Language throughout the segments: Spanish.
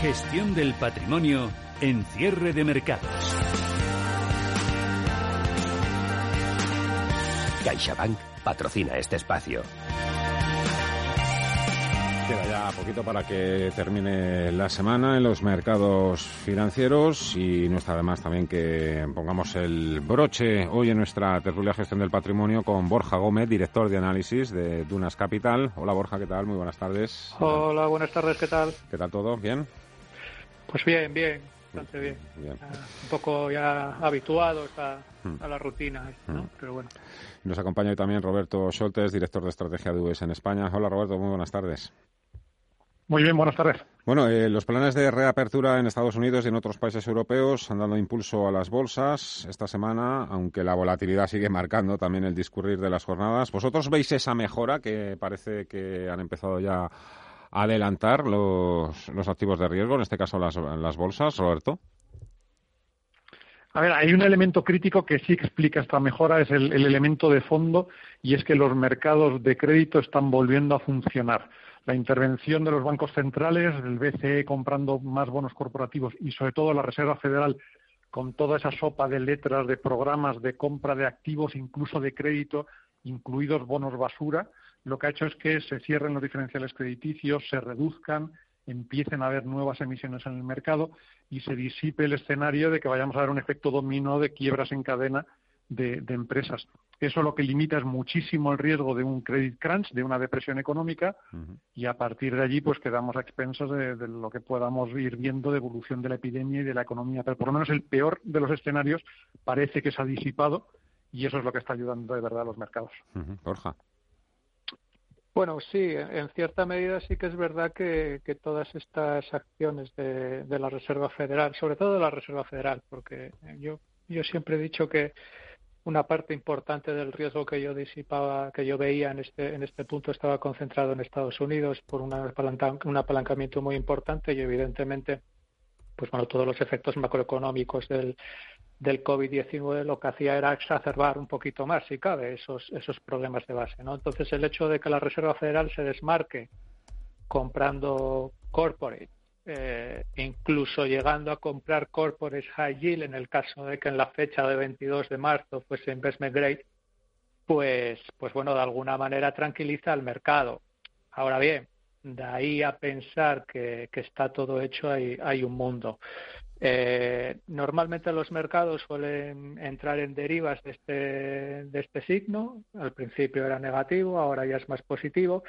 Gestión del patrimonio en cierre de mercados. CaixaBank patrocina este espacio. Queda ya poquito para que termine la semana en los mercados financieros y no está además también que pongamos el broche hoy en nuestra tertulia gestión del patrimonio con Borja Gómez, director de análisis de Dunas Capital. Hola Borja, ¿qué tal? Muy buenas tardes. Hola, buenas tardes, ¿qué tal? ¿Qué tal todo? ¿Bien? Pues bien, bien, bastante bien. un poco ya habituados a, hmm. a la rutina, ¿no? Hmm. Pero bueno. Nos acompaña hoy también Roberto Soltes, director de estrategia de UBS en España. Hola Roberto, muy buenas tardes. Muy bien, buenas tardes. Bueno, eh, los planes de reapertura en Estados Unidos y en otros países europeos han dado impulso a las bolsas esta semana, aunque la volatilidad sigue marcando también el discurrir de las jornadas. ¿Vosotros veis esa mejora que parece que han empezado ya adelantar los, los activos de riesgo, en este caso las, las bolsas, Roberto? A ver, hay un elemento crítico que sí explica esta mejora, es el elemento de fondo, y es que los mercados de crédito están volviendo a funcionar la intervención de los bancos centrales, el BCE comprando más bonos corporativos y sobre todo la Reserva Federal con toda esa sopa de letras, de programas de compra de activos, incluso de crédito, incluidos bonos basura, lo que ha hecho es que se cierren los diferenciales crediticios, se reduzcan, empiecen a haber nuevas emisiones en el mercado y se disipe el escenario de que vayamos a ver un efecto dominó de quiebras en cadena de, empresas. Eso lo que limita es muchísimo el riesgo de un credit crunch, de una depresión económica, y a partir de allí pues quedamos a expensas de, lo que podamos ir viendo de evolución de la epidemia y de la economía. Pero por lo menos el peor de los escenarios parece que se ha disipado y eso es lo que está ayudando de verdad a los mercados. Borja. Bueno, sí, en cierta medida sí que es verdad que, todas estas acciones de, la Reserva Federal, sobre todo de la Reserva Federal, porque yo, yo siempre he dicho que una parte importante del riesgo que yo disipaba, que yo veía en este, en este punto estaba concentrado en Estados Unidos por un apalancamiento muy importante y evidentemente, pues bueno, todos los efectos macroeconómicos del, del COVID-19 lo que hacía era exacerbar un poquito más, si cabe, esos, esos problemas de base, ¿no? Entonces el hecho de que la Reserva Federal se desmarque comprando corporate eh, incluso llegando a comprar corporates high yield en el caso de que en la fecha de 22 de marzo fuese investment grade, pues, pues bueno, de alguna manera tranquiliza al mercado. Ahora bien, de ahí a pensar que, está todo hecho hay, hay un mundo. Eh, normalmente los mercados suelen entrar en derivas de este, de este signo. Al principio era negativo, ahora ya es más positivo,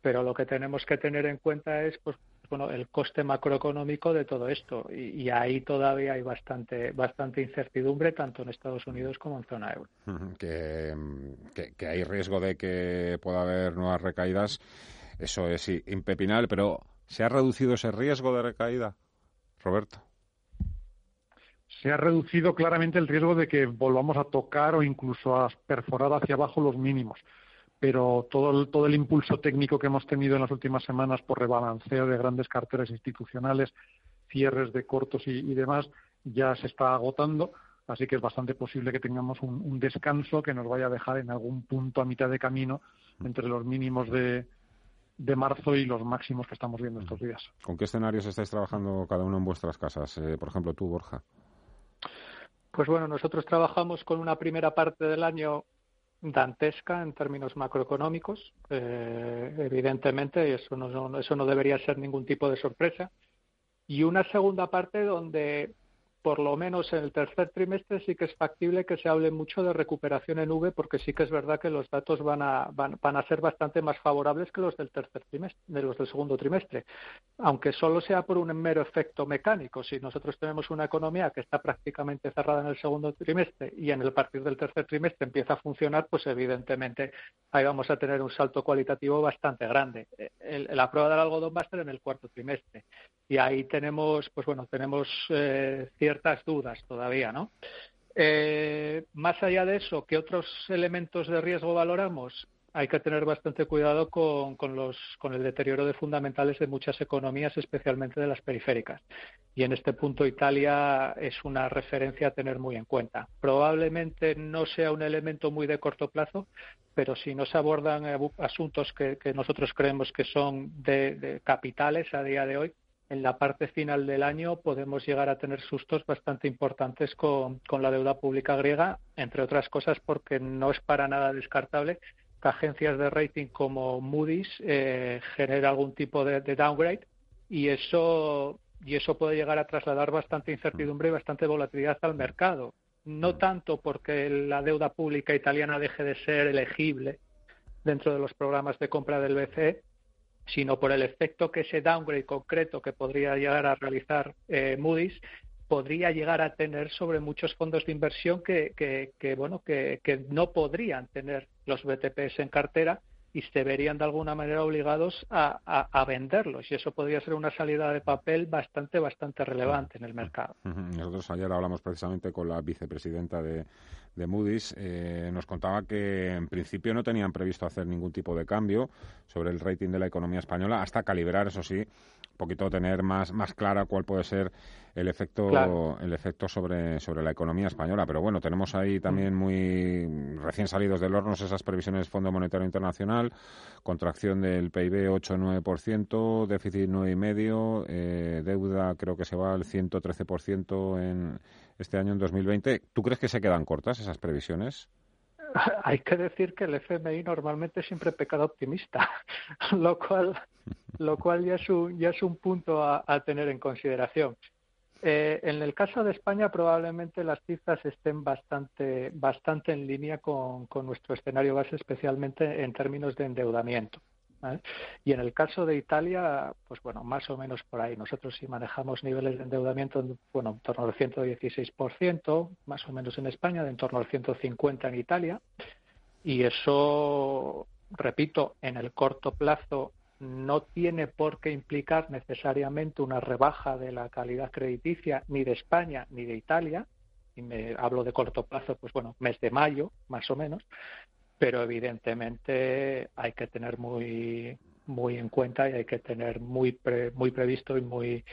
pero lo que tenemos que tener en cuenta es pues, bueno, el coste macroeconómico de todo esto. Y, ahí todavía hay bastante, bastante incertidumbre, tanto en Estados Unidos como en zona euro. Que, que, hay riesgo de que pueda haber nuevas recaídas, eso es impepinable, pero ¿se ha reducido ese riesgo de recaída, Roberto? Se ha reducido claramente el riesgo de que volvamos a tocar o incluso a perforar hacia abajo los mínimos pero todo el, todo el impulso técnico que hemos tenido en las últimas semanas por rebalanceo de grandes carteras institucionales, cierres de cortos y, demás, ya se está agotando. Así que es bastante posible que tengamos un, descanso que nos vaya a dejar en algún punto a mitad de camino entre los mínimos de, de marzo y los máximos que estamos viendo estos días. ¿Con qué escenarios estáis trabajando cada uno en vuestras casas? Eh, por ejemplo, tú, Borja. Pues bueno, nosotros trabajamos con una primera parte del año dantesca en términos macroeconómicos, eh, evidentemente, eso no, eso no debería ser ningún tipo de sorpresa. Y una segunda parte donde por lo menos en el tercer trimestre sí que es factible que se hable mucho de recuperación en V, porque sí que es verdad que los datos van a, van, a ser bastante más favorables que los del tercer trimestre, de los del segundo trimestre, aunque solo sea por un mero efecto mecánico. Si nosotros tenemos una economía que está prácticamente cerrada en el segundo trimestre y en el partir del tercer trimestre empieza a funcionar, pues evidentemente ahí vamos a tener un salto cualitativo bastante grande. la prueba del algodón va a estar en el cuarto trimestre y ahí tenemos, pues bueno, tenemos eh, dudas todavía, ¿no? Eh, más allá de eso, ¿qué otros elementos de riesgo valoramos? Hay que tener bastante cuidado con, con, los, con el deterioro de fundamentales de muchas economías, especialmente de las periféricas. Y en este punto Italia es una referencia a tener muy en cuenta. Probablemente no sea un elemento muy de corto plazo, pero si no se abordan asuntos que, nosotros creemos que son de capitales a día de hoy, en la parte final del año podemos llegar a tener sustos bastante importantes con, la deuda pública griega, entre otras cosas porque no es para nada descartable que agencias de rating como Moody's eh, genere algún tipo de, downgrade y eso y eso puede llegar a trasladar bastante incertidumbre y bastante volatilidad al mercado. No tanto porque la deuda pública italiana deje de ser elegible dentro de los programas de compra del BCE, sino por el efecto que ese downgrade concreto que podría llegar a realizar eh, Moody's podría llegar a tener sobre muchos fondos de inversión que, bueno que, que, no podrían tener los BTPs en cartera y se verían de alguna manera obligados a, a, venderlos. Y eso podría ser una salida de papel bastante bastante relevante en el mercado. Nosotros ayer hablamos precisamente con la vicepresidenta de, de Moody's, eh, nos contaba que en principio no tenían previsto hacer ningún tipo de cambio sobre el rating de la economía española hasta calibrar, eso sí, un poquito tener más, más clara cuál puede ser el efecto el efecto sobre, sobre la economía española. Pero bueno, tenemos ahí también muy recién salidos del horno esas previsiones del Fondo Monetario Internacional, contracción del PIB 8-9%, déficit 9,5%, eh, deuda creo que se va al 113% en este año en 2020. ¿Tú crees que se quedan cortas esas previsiones? Hay que decir que el FMI normalmente siempre pecado optimista, lo cual, lo cual ya, es un, ya es un punto a, tener en consideración. Eh, en el caso de España probablemente las cifras estén bastante, bastante en línea con nuestro escenario base, especialmente en términos de endeudamiento. Y en el caso de Italia, pues bueno, más o menos por ahí. Nosotros sí manejamos niveles de endeudamiento, bueno, en torno al 116%, más o menos en España, de en torno al 150% en Italia. Y eso, repito, en el corto plazo no tiene por qué implicar necesariamente una rebaja de la calidad crediticia ni de España ni de Italia, y me hablo de corto plazo, pues bueno, mes de mayo, más o menos, pero evidentemente hay que tener muy muy en cuenta y hay que tener muy muy previsto y muy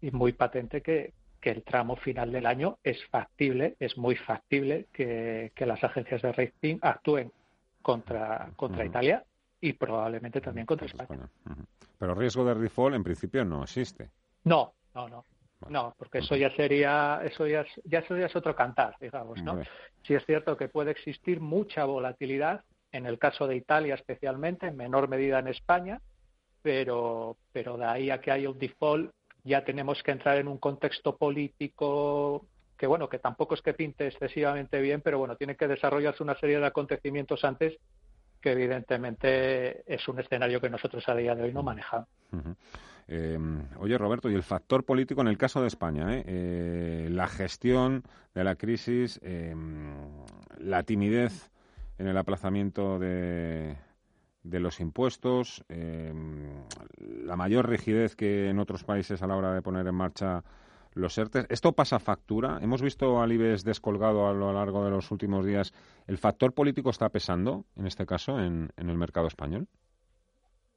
y muy patente que, que el tramo final del año es factible, es muy factible que, que las agencias de rating actúen contra contra Italia y probablemente también contra España. Pero riesgo de default en principio no existe. No, no, no. No, porque eso ya sería, eso ya, ya, eso ya es otro cantar, digamos, ¿no? Sí es cierto que puede existir mucha volatilidad, en el caso de Italia especialmente, en menor medida en España, pero, pero de ahí a que haya un default ya tenemos que entrar en un contexto político que, bueno, que tampoco es que pinte excesivamente bien, pero bueno, tiene que desarrollarse una serie de acontecimientos antes que evidentemente es un escenario que nosotros a día de hoy no manejamos. Eh, oye, Roberto, y el factor político en el caso de España, ¿eh? Eh, la gestión de la crisis, la timidez en el aplazamiento de, de los impuestos, la mayor rigidez que en otros países a la hora de poner en marcha los ERTE. ¿Esto pasa factura? Hemos visto al IBEX descolgado a lo largo de los últimos días. ¿El factor político está pesando, en este caso, en el mercado español?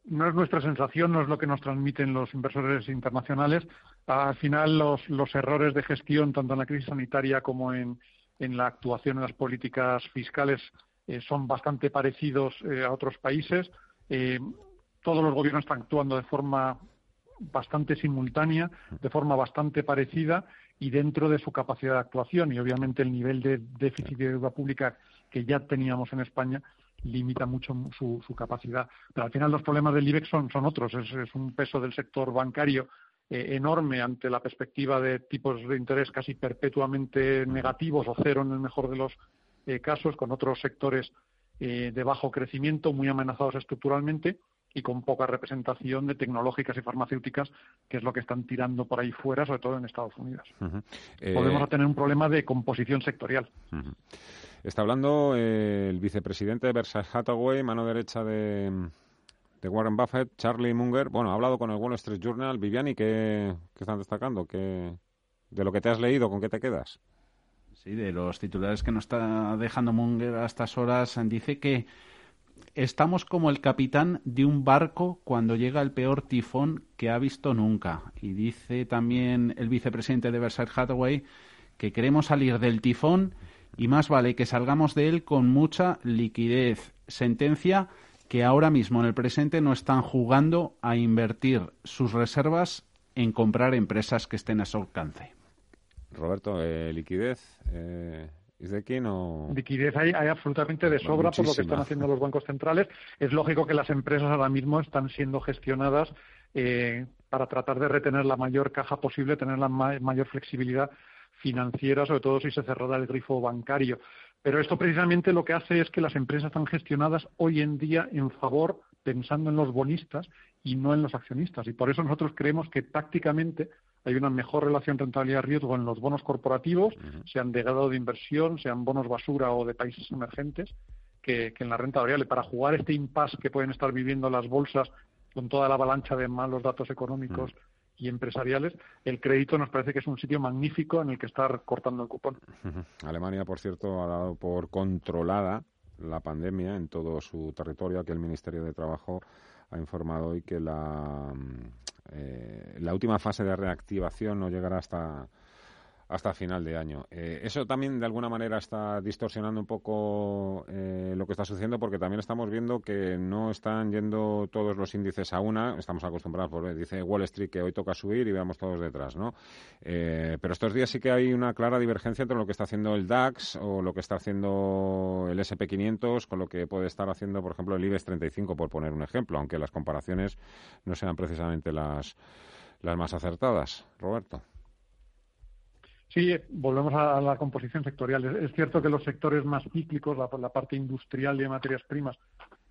no es nuestra sensación, no es lo que nos transmiten los inversores internacionales. Al final, los, errores de gestión, tanto en la crisis sanitaria como en, en la actuación en las políticas fiscales, eh, son bastante parecidos eh, a otros países. Eh, todos los gobiernos están actuando de forma bastante simultánea, de forma bastante parecida y dentro de su capacidad de actuación. Y obviamente el nivel de déficit de deuda pública que ya teníamos en España limita mucho su, su, capacidad. Pero al final los problemas del IBEX son, son otros. Es, un peso del sector bancario eh, enorme ante la perspectiva de tipos de interés casi perpetuamente negativos o cero en el mejor de los eh, casos, con otros sectores eh, de bajo crecimiento, muy amenazados estructuralmente y con poca representación de tecnológicas y farmacéuticas, que es lo que están tirando por ahí fuera, sobre todo en Estados Unidos. Podemos tener un problema de composición sectorial. Está hablando eh, el vicepresidente de Berkshire Hathaway, mano derecha de, Warren Buffett, Charlie Munger. Bueno, ha hablado con el Wall Street Journal. Viviani, ¿qué, qué están destacando? ¿Qué, ¿De lo que te has leído, con qué te quedas? Sí, de los titulares que nos está dejando Munger a estas horas, dice que estamos como el capitán de un barco cuando llega el peor tifón que ha visto nunca. Y dice también el vicepresidente de Berkshire Hathaway que queremos salir del tifón y más vale que salgamos de él con mucha liquidez. Sentencia que ahora mismo en el presente no están jugando a invertir sus reservas en comprar empresas que estén a su alcance. Roberto, eh, liquidez. Eh, de quién o... Liquidez hay, absolutamente de sobra por lo que están haciendo los bancos centrales. Es lógico que las empresas ahora mismo están siendo gestionadas eh, para tratar de retener la mayor caja posible, tener la mayor flexibilidad financiera, sobre todo si se cerrara el grifo bancario. Pero esto precisamente lo que hace es que las empresas están gestionadas hoy en día en favor, pensando en los bonistas y no en los accionistas. Y por eso nosotros creemos que tácticamente hay una mejor relación rentabilidad-riesgo en los bonos corporativos, sean de grado de inversión, sean bonos basura o de países emergentes, que, en la renta variable. Para jugar este impasse que pueden estar viviendo las bolsas con toda la avalancha de malos datos económicos y empresariales, el crédito nos parece que es un sitio magnífico en el que estar cortando el cupón. Alemania, por cierto, ha dado por controlada la pandemia en todo su territorio, que el Ministerio de Trabajo ha informado hoy que la, eh, la última fase de reactivación no llegará hasta hasta final de año. Eh, eso también de alguna manera está distorsionando un poco eh, lo que está sucediendo porque también estamos viendo que no están yendo todos los índices a una. Estamos acostumbrados, por dice Wall Street que hoy toca subir y veamos todos detrás, ¿no? Eh, pero estos días sí que hay una clara divergencia entre lo que está haciendo el DAX o lo que está haciendo el SP500 con lo que puede estar haciendo, por ejemplo, el IBEX 35, por poner un ejemplo, aunque las comparaciones no sean precisamente las, las más acertadas. Roberto. Sí, volvemos a la composición sectorial. Es cierto que los sectores más cíclicos, la, parte industrial de materias primas,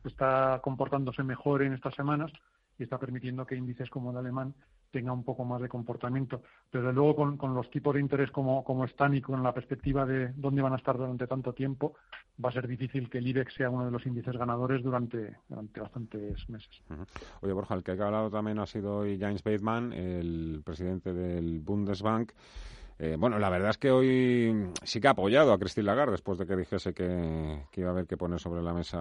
está comportándose mejor en estas semanas y está permitiendo que índices como el alemán tenga un poco más de comportamiento. Pero luego con, los tipos de interés como, están y con la perspectiva de dónde van a estar durante tanto tiempo, va a ser difícil que el IBEX sea uno de los índices ganadores durante, durante bastantes meses. Oye, Borja, el que ha hablado también ha sido hoy James Bateman, el presidente del Bundesbank. Eh, bueno, la verdad es que hoy sí que ha apoyado a Christine Lagarde después de que dijese que, iba a haber que poner sobre la mesa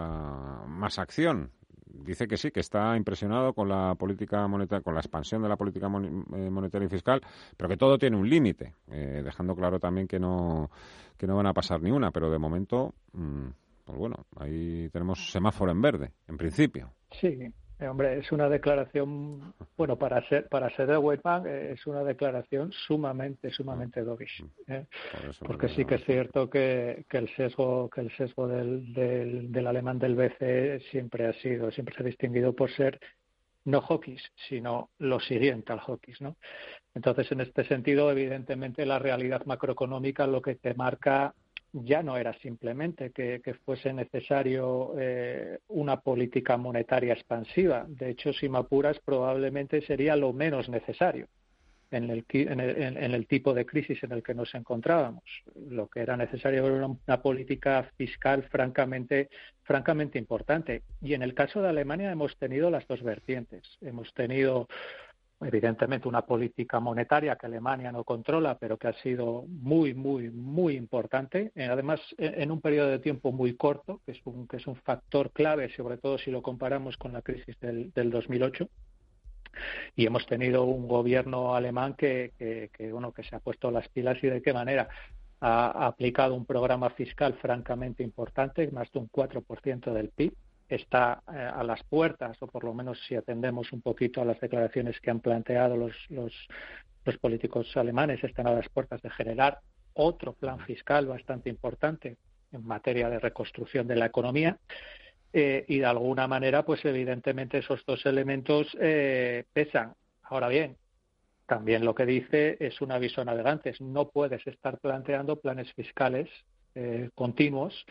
más acción. Dice que sí, que está impresionado con la política monetaria, con la expansión de la política eh, monetaria y fiscal, pero que todo tiene un límite, eh, dejando claro también que no, que no van a pasar ni una, pero de momento, mm, pues bueno, ahí tenemos semáforo en verde, en principio. Sí, eh, hombre, es una declaración, bueno, para ser para ser de Whiteman eh, es una declaración sumamente, sumamente dovish, mm. ¿eh? porque sí que es cierto que, que el sesgo que el sesgo del, del, del alemán del BCE siempre ha sido, siempre se ha distinguido por ser no hockeys, sino lo siguiente al hockeys, ¿no? Entonces, en este sentido, evidentemente, la realidad macroeconómica lo que te marca ya no era simplemente que, fuese necesario eh, una política monetaria expansiva. De hecho, si me apuras, probablemente sería lo menos necesario en el, en el, tipo de crisis en el que nos encontrábamos. Lo que era necesario era una, política fiscal francamente, francamente importante. Y en el caso de Alemania hemos tenido las dos vertientes. Hemos tenido evidentemente una política monetaria que Alemania no controla, pero que ha sido muy, muy, muy importante, eh, además en un periodo de tiempo muy corto, que es un, que es un factor clave, sobre todo si lo comparamos con la crisis del, del 2008. Y hemos tenido un gobierno alemán que, que, que, bueno, que se ha puesto las pilas y de qué manera ha aplicado un programa fiscal francamente importante, más de un 4% del PIB, está eh, a las puertas, o por lo menos si atendemos un poquito a las declaraciones que han planteado los, los, políticos alemanes, están a las puertas de generar otro plan fiscal bastante importante en materia de reconstrucción de la economía. Eh, y de alguna manera, pues evidentemente esos dos elementos eh, pesan. Ahora bien, también lo que dice es un aviso a navegantes. No puedes estar planteando planes fiscales continuos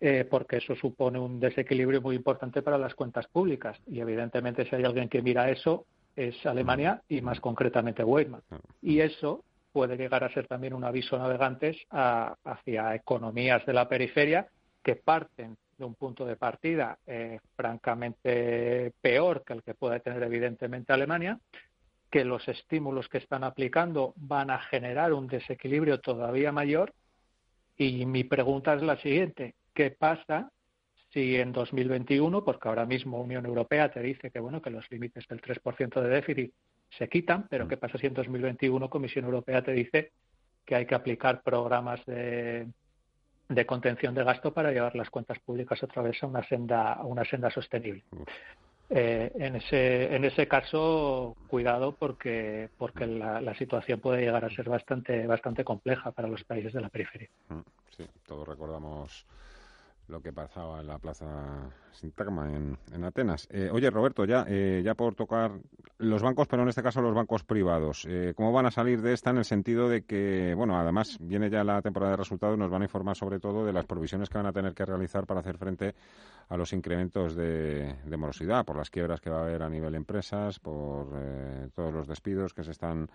eh, porque eso supone un desequilibrio muy importante para las cuentas públicas. Y evidentemente, si hay alguien que mira eso, es Alemania y más concretamente Weidmann. Y eso puede llegar a ser también un aviso a navegantes hacia economías de la periferia que parten de un punto de partida eh, francamente peor que el que puede tener evidentemente Alemania, que los estímulos que están aplicando van a generar un desequilibrio todavía mayor. Y mi pregunta es la siguiente: ¿Qué pasa si en 2021, porque ahora mismo Unión Europea te dice que bueno que los límites del 3% de déficit se quitan, pero mm. qué pasa si en 2021 Comisión Europea te dice que hay que aplicar programas de, contención de gasto para llevar las cuentas públicas otra vez a una senda a una senda sostenible. eh, en ese en ese caso cuidado porque porque la, la, situación puede llegar a ser bastante bastante compleja para los países de la periferia. Mm, sí, todos recordamos lo que pasaba en la Plaza Sintagma en, en Atenas. Eh, oye, Roberto, ya, eh, ya por tocar los bancos, pero en este caso los bancos privados, eh, ¿cómo van a salir de esta en el sentido de que, bueno, además viene ya la temporada de resultados, nos van a informar sobre todo de las provisiones que van a tener que realizar para hacer frente a los incrementos de, de morosidad, por las quiebras que va a haber a nivel empresas, por todos los despidos que se están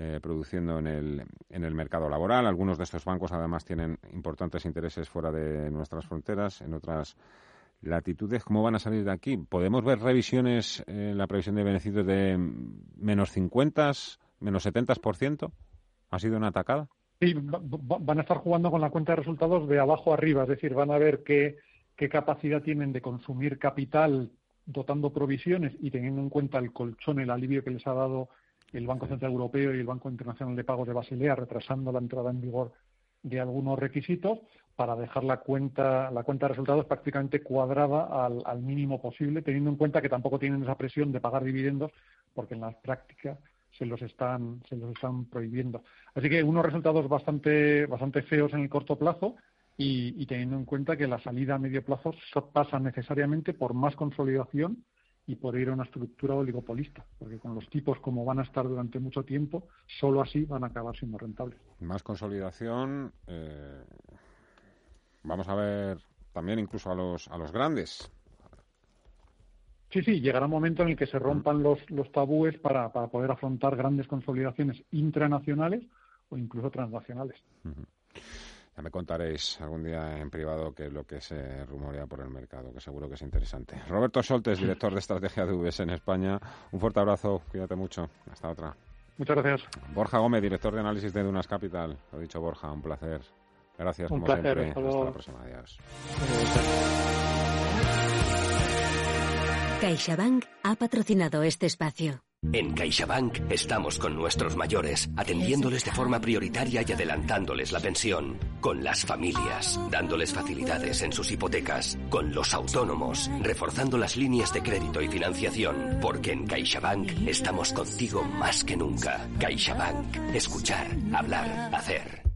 eh, produciendo en el, en el mercado laboral. Algunos de estos bancos además tienen importantes intereses fuera de nuestras fronteras, en otras latitudes. ¿Cómo van a salir de aquí? ¿Podemos ver revisiones en la previsión de beneficios de menos 50, menos 70%? ¿Ha sido una atacada? Sí, van a estar jugando con la cuenta de resultados de abajo arriba, es decir, van a ver qué, qué capacidad tienen de consumir capital dotando provisiones y teniendo en cuenta el colchón, el alivio que les ha dado el Banco Central Europeo y el Banco Internacional de Pagos de Basilea retrasando la entrada en vigor de algunos requisitos para dejar la cuenta la cuenta de resultados prácticamente cuadrada al, al mínimo posible, teniendo en cuenta que tampoco tienen esa presión de pagar dividendos porque en la práctica se los están se los están prohibiendo. Así que unos resultados bastante bastante feos en el corto plazo y, y teniendo en cuenta que la salida a medio plazo pasa necesariamente por más consolidación y por ir a una estructura oligopolista, porque con los tipos como van a estar durante mucho tiempo, solo así van a acabar siendo rentables. Más consolidación. Eh, vamos a ver también incluso a los, a los grandes. Sí, sí, llegará un momento en el que se rompan los, los tabúes para, para poder afrontar grandes consolidaciones intranacionales o incluso transnacionales. Ya me contaréis algún día en privado qué es lo que se rumorea por el mercado, que seguro que es interesante. Roberto Soltes, director de estrategia de UBS en España. Un fuerte abrazo, cuídate mucho. Hasta otra. Muchas gracias. Borja Gómez, director de análisis de Dunas Capital. Lo ha dicho Borja, un placer. Gracias, un como placer, siempre. hasta, hasta la próxima. Adiós. CaixaBank ha patrocinado este espacio. En CaixaBank estamos con nuestros mayores, atendiéndoles de forma prioritaria y adelantándoles la pensión. Con las familias, dándoles facilidades en sus hipotecas. Con los autónomos, reforzando las líneas de crédito y financiación. Porque en CaixaBank estamos contigo más que nunca. CaixaBank. Escuchar, hablar, hacer.